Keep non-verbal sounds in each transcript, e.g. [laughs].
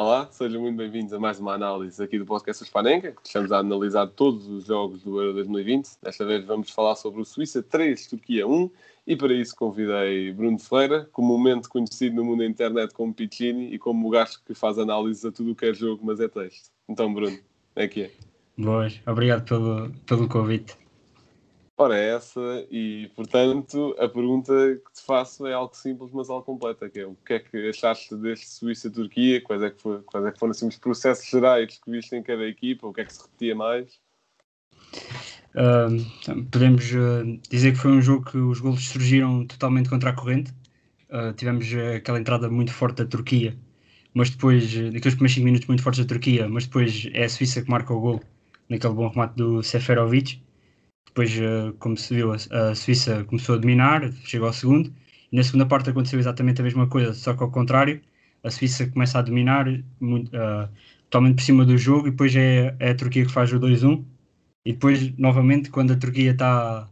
Olá, sejam muito bem-vindos a mais uma análise aqui do podcast Spanenka, que estamos a analisar todos os jogos do Euro 2020. Desta vez vamos falar sobre o Suíça 3, Turquia 1, e para isso convidei Bruno Ferreira, comumente conhecido no mundo da internet como Piccini e como o gajo que faz análise a tudo o que é jogo, mas é texto. Então, Bruno, é que é. Boas, obrigado pelo, pelo convite. Ora, é essa, e portanto, a pergunta que te faço é algo simples, mas algo completa, que é o que é que achaste deste Suíça-Turquia, quais, é que quais é que foram assim, os processos gerais que viste em cada equipa, o que é que se repetia mais? Uh, podemos uh, dizer que foi um jogo que os golos surgiram totalmente contra a corrente. Uh, tivemos aquela entrada muito forte da Turquia, mas depois, daqueles primeiros 5 minutos muito fortes da Turquia, mas depois é a Suíça que marca o gol naquele bom remate do Seferovic depois, eh, como se viu, a, Suíça começou a dominar, chegou ao segundo, e na segunda parte aconteceu exatamente a mesma coisa, só que ao contrário, a Suíça começa a dominar muito, uh, totalmente por cima do jogo, e depois é, é a Turquia que faz o 2-1, e depois, novamente, quando a Turquia está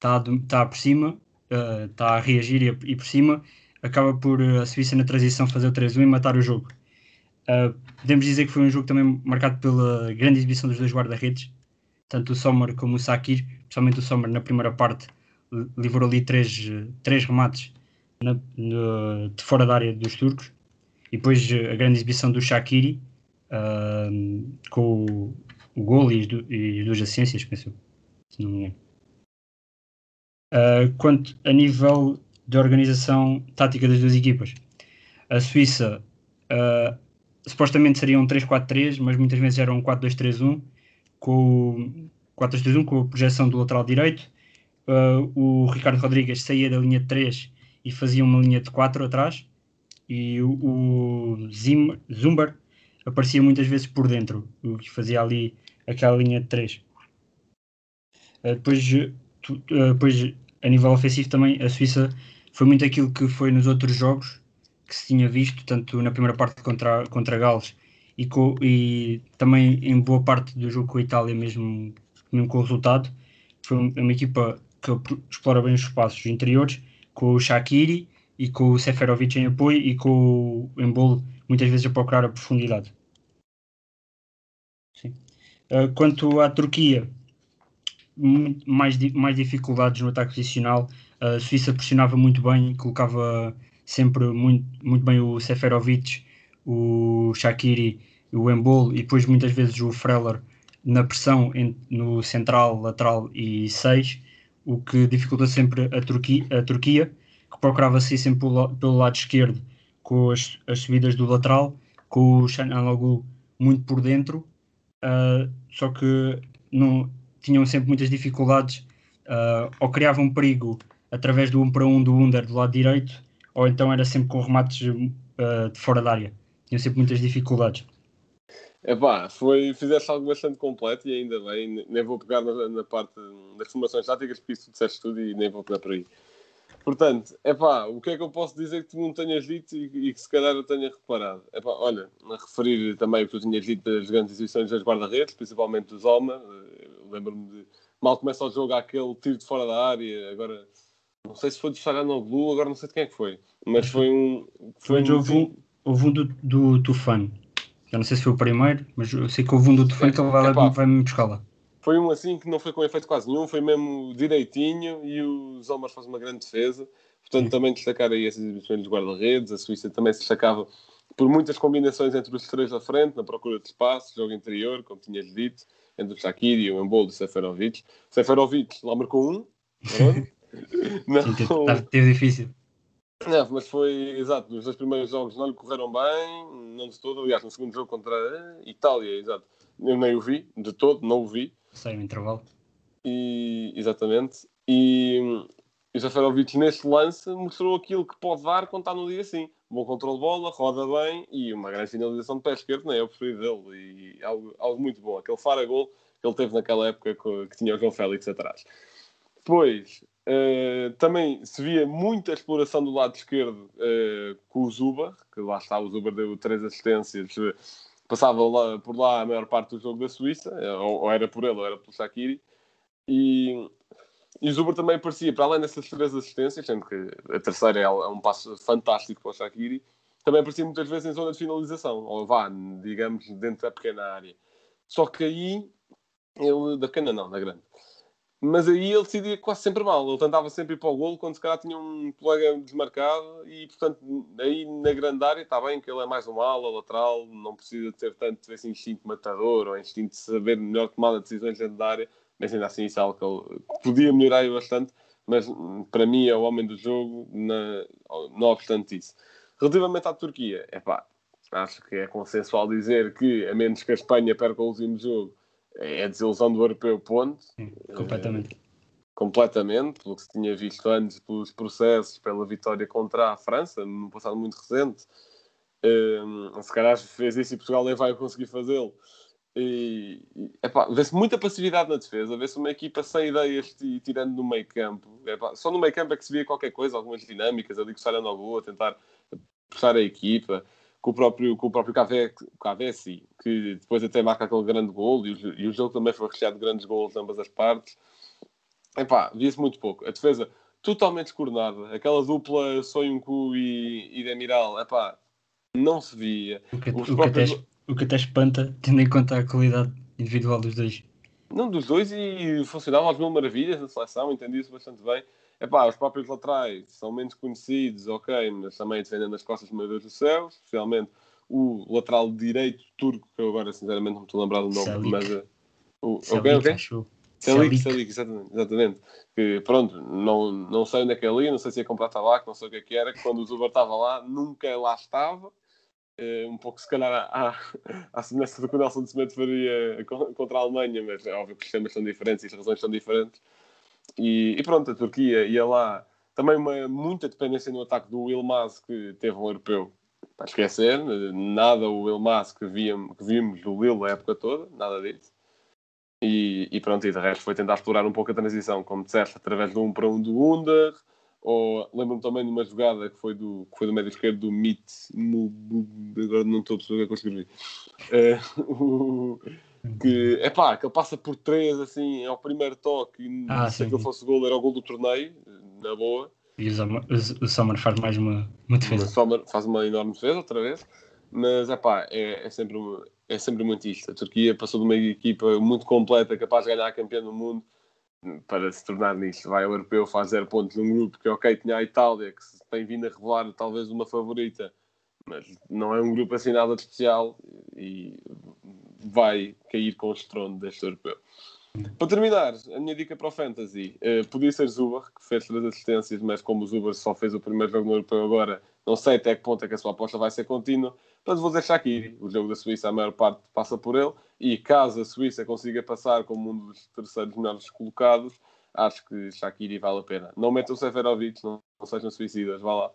tá, tá por cima, está uh, a reagir e, e, por cima, acaba por a Suíça na transição fazer o 3-1 e matar o jogo. Uh, podemos dizer que foi um jogo também marcado pela grande exibição dos dois guarda-redes, tanto o Sommer como o Sakir, principalmente o Sommer na primeira parte, livrou ali três, três remates na, no, de fora da área dos turcos. E depois a grande exibição do Shakiri, uh, com o, o gol e as, e as duas assistências, penso, se não me engano. Uh, quanto a nível de organização tática das duas equipas, a Suíça uh, supostamente seria um 3-4-3, mas muitas vezes era um 4-2-3-1, com 4-2-1 com a projeção do lateral direito. Uh, o Ricardo Rodrigues saía da linha de 3 e fazia uma linha de 4 atrás. E o, o Zim, Zumber aparecia muitas vezes por dentro, o que fazia ali aquela linha de 3. Uh, depois, tu, uh, depois, a nível ofensivo também, a Suíça foi muito aquilo que foi nos outros jogos que se tinha visto, tanto na primeira parte contra, contra Gales e, com, e também em boa parte do jogo com a Itália, mesmo mesmo com o resultado. Foi uma equipa que explora bem os espaços interiores, com o Shakiri e com o Seferovic em apoio e com o Embolo muitas vezes a procurar a profundidade. Sim. Uh, quanto à Turquia, mais, mais dificuldades no ataque posicional. A Suíça pressionava muito bem, colocava sempre muito, muito bem o Seferovic, o Shakiri, o Embolo e depois muitas vezes o Freller na pressão no central, lateral e 6, o que dificulta sempre a Turquia, a Turquia que procurava sair sempre pelo, pelo, lado esquerdo com as, as subidas do lateral, com o Shanalogu muito por dentro, uh, só que não, tinham sempre muitas dificuldades, uh, ou criavam perigo através do 1 para 1 do Under do lado direito, ou então era sempre com remates uh, de fora da área. Tinham sempre muitas dificuldades. Epá, foi, fizeste algo bastante completo e ainda bem, nem vou pegar na, na parte das formações táticas, porque isso tu disseste tudo e nem vou pegar por aí. Portanto, epá, o que é que eu posso dizer que tu não tenhas dito e, e que se calhar eu tenha reparado? Epá, olha, a referir também o que tu tinhas dito das grandes exibições das guarda-redes, principalmente dos Zoma, eh, lembro-me de mal começa o jogo aquele tiro de fora da área, agora não sei se foi do Saranoglu, agora não sei de quem é que foi, mas foi um. Foi, foi um, um, houve um do, do Tufano. Eu não sei se foi o primeiro, mas eu sei que houve um do Tufano que ele vai, lá, vai me buscar lá. Foi um assim que não foi com efeito quase nenhum, foi mesmo direitinho e o Zomar faz uma grande defesa. Portanto, Sim. também destacar aí essas exibições dos guarda-redes. A Suíça também se destacava por muitas combinações entre os três da frente, na procura de espaço, jogo interior, como tinhas dito, entre o Shaqiri, o Embolo e o Seferovic. Seferovic lá marcou um. [laughs] não, teve difícil. Não, mas foi, exato, nos dois primeiros jogos não lhe correram bem, não de todo, aliás, no segundo jogo contra a Itália, exato, eu nem o vi, de todo, não o vi. Sai no intervalo. E, exatamente, e o Zaferovic neste lance mostrou aquilo que pode dar quando está no dia assim. Bom controle de bola, roda bem e uma grande finalização de pé esquerdo, nem é o preferido dele, e algo, algo muito bom. Aquele fara-gol que ele teve naquela época que, que tinha o João Félix atrás. Depois, Uh, também se via muita exploração do lado esquerdo uh, com o Zuba, que lá está, o Zuba deu três assistências, passava lá, por lá a maior parte do jogo da Suíça, eh, ou, ou era por ele ou era pelo Shaqiri, e, e o Zuba também aparecia, para além dessas três assistências, sendo que a terceira é, é um passo fantástico para o Shaqiri, também aparecia muitas vezes em zona de finalização, ou vá, digamos, dentro da pequena área. Só que aí, ele, da pequena não, da grande. Mas aí ele decidia quase sempre mal. Ele tentava sempre ir para o golo quando se calhar tinha um colega desmarcado e, portanto, aí na grande área está bem que ele é mais um ala, lateral, não precisa ter tanto esse instinto matador ou instinto de saber melhor tomar de decisões dentro da área, mas ainda assim isso é algo que ele podia melhorar bastante, mas para mim é o homem do jogo, na, não obstante isso. Relativamente à Turquia, é pá, acho que é consensual dizer que, a menos que a Espanha perca o último jogo, é a desilusão do europeu, ponto. Sim, completamente. É, completamente, pelo que se tinha visto antes, pelos processos, pela vitória contra a França, no passado muito recente. Um, se calhar fez isso e Portugal nem vai conseguir fazê-lo. E, vê-se muita passividade na defesa, vê-se uma equipa sem ideias e tirando no meio campo. Epá, só no meio campo é que se via qualquer coisa, algumas dinâmicas ali que o no gol, a tentar puxar a equipa com o próprio, com o próprio Cavesi, que depois até marca aquele grande gol e, o, e o jogo também foi recheado de grandes gols de ambas as partes. Epá, via-se muito pouco. A defesa totalmente descoordenada. Aquela dupla Soyuncu e, e Demiral, epá, não se via. O que, o, próprios... que até, o que até espanta, tendo em conta a qualidade individual dos dois. Não, dos dois e funcionavam às mil maravilhas na seleção, entendi isso bastante bem. Epá, os próprios laterais são menos conhecidos, ok, mas também defendendo as costas, meu Deus do céu, especialmente o lateral direito turco, que eu agora sinceramente não me estou a lembrar do nome, Salik. mas uh, o Salik, okay, okay? Salik, Salik, exatamente, exatamente. Que pronto, não, não sei onde é que é ali, não sei se ia comprar tabaco, não sei o que é que era, que quando o Zuber estava lá, nunca lá estava. Uh, um pouco se calhar à, à semelhança do que o Nelson de Cimento faria contra a Alemanha, mas é óbvio que os sistemas são diferentes e as razões são diferentes. E, e, pronto, a Turquia ia lá. Também uma, muita dependência no ataque do Wilmaz, que teve um europeu para esquecer. Nada o Wilmaz que, que vimos do Lille a época toda, nada disso. E, e, pronto, e de resto foi tentar explorar um pouco a transição, como disseste, através de um para um do Under, ou lembro-me também de uma jogada que foi do, que foi do médio esquerdo do Mit, agora não estou a perceber o que é que eu escrevi. [laughs] Uh, que é pá, que ele passa por três assim ao primeiro toque e ah, se aquilo fosse gol era o gol do torneio, na boa. E o Sommer faz mais uma, uma defesa. O Sommer faz uma enorme defesa outra vez, mas epá, é, é, sempre, é sempre muito isto. A Turquia passou de uma equipa muito completa, capaz de ganhar a campeã do mundo, para se tornar nisto. Vai ao europeu, faz zero pontos num grupo que, ok, tinha a Itália, que se tem vindo a revelar talvez uma favorita, mas não é um grupo assim nada de especial e vai cair com o estrondo deste europeu. Para terminar, a minha dica para o Fantasy uh, podia ser Zuber, que fez três assistências, mas como o Zuber só fez o primeiro jogo no europeu agora, não sei até que ponto é que a sua aposta vai ser contínua. Mas vou dizer Shaqiri, o jogo da Suíça, a maior parte passa por ele, e caso a Suíça consiga passar como um dos terceiros melhores colocados, acho que Shaqiri vale a pena. Não metam Seferovic, não, não sejam suicidas, vá lá. uh,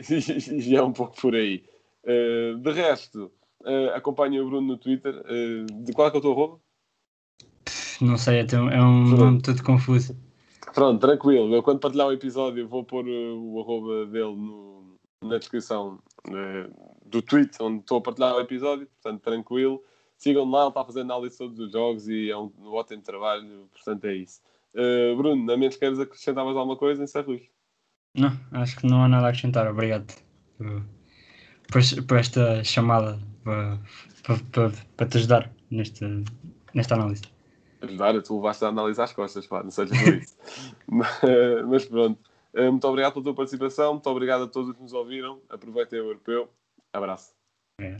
[laughs] e, [laughs] e, é um pouco por aí. Uh, de resto, Uh, acompanhem o Bruno no Twitter. Uh, de qual é que é o teu arroba? Não sei, é um, é um nome todo confuso. Pronto, tranquilo. Eu quando partilhar o episódio vou pôr uh, o arroba dele no, na descrição do tweet onde estou a partilhar o episódio. Portanto, tranquilo. Sigam lá, ele está a fazer análise todos os jogos e é um, um ótimo trabalho. Portanto, é isso. Bruno, a menos queres acrescentar mais alguma coisa, encerro isto. Não, acho que não há nada a acrescentar. Obrigado por, por esta chamada para, para, para, te ajudar nesta, nesta análise. Ajudar, tu levaste a análise às costas, pá, não seja por isso. mas, mas, pronto. Eh, muito obrigado pela tua participação, muito obrigado a todos que nos ouviram. Aproveitem o europeu. Abraço. É.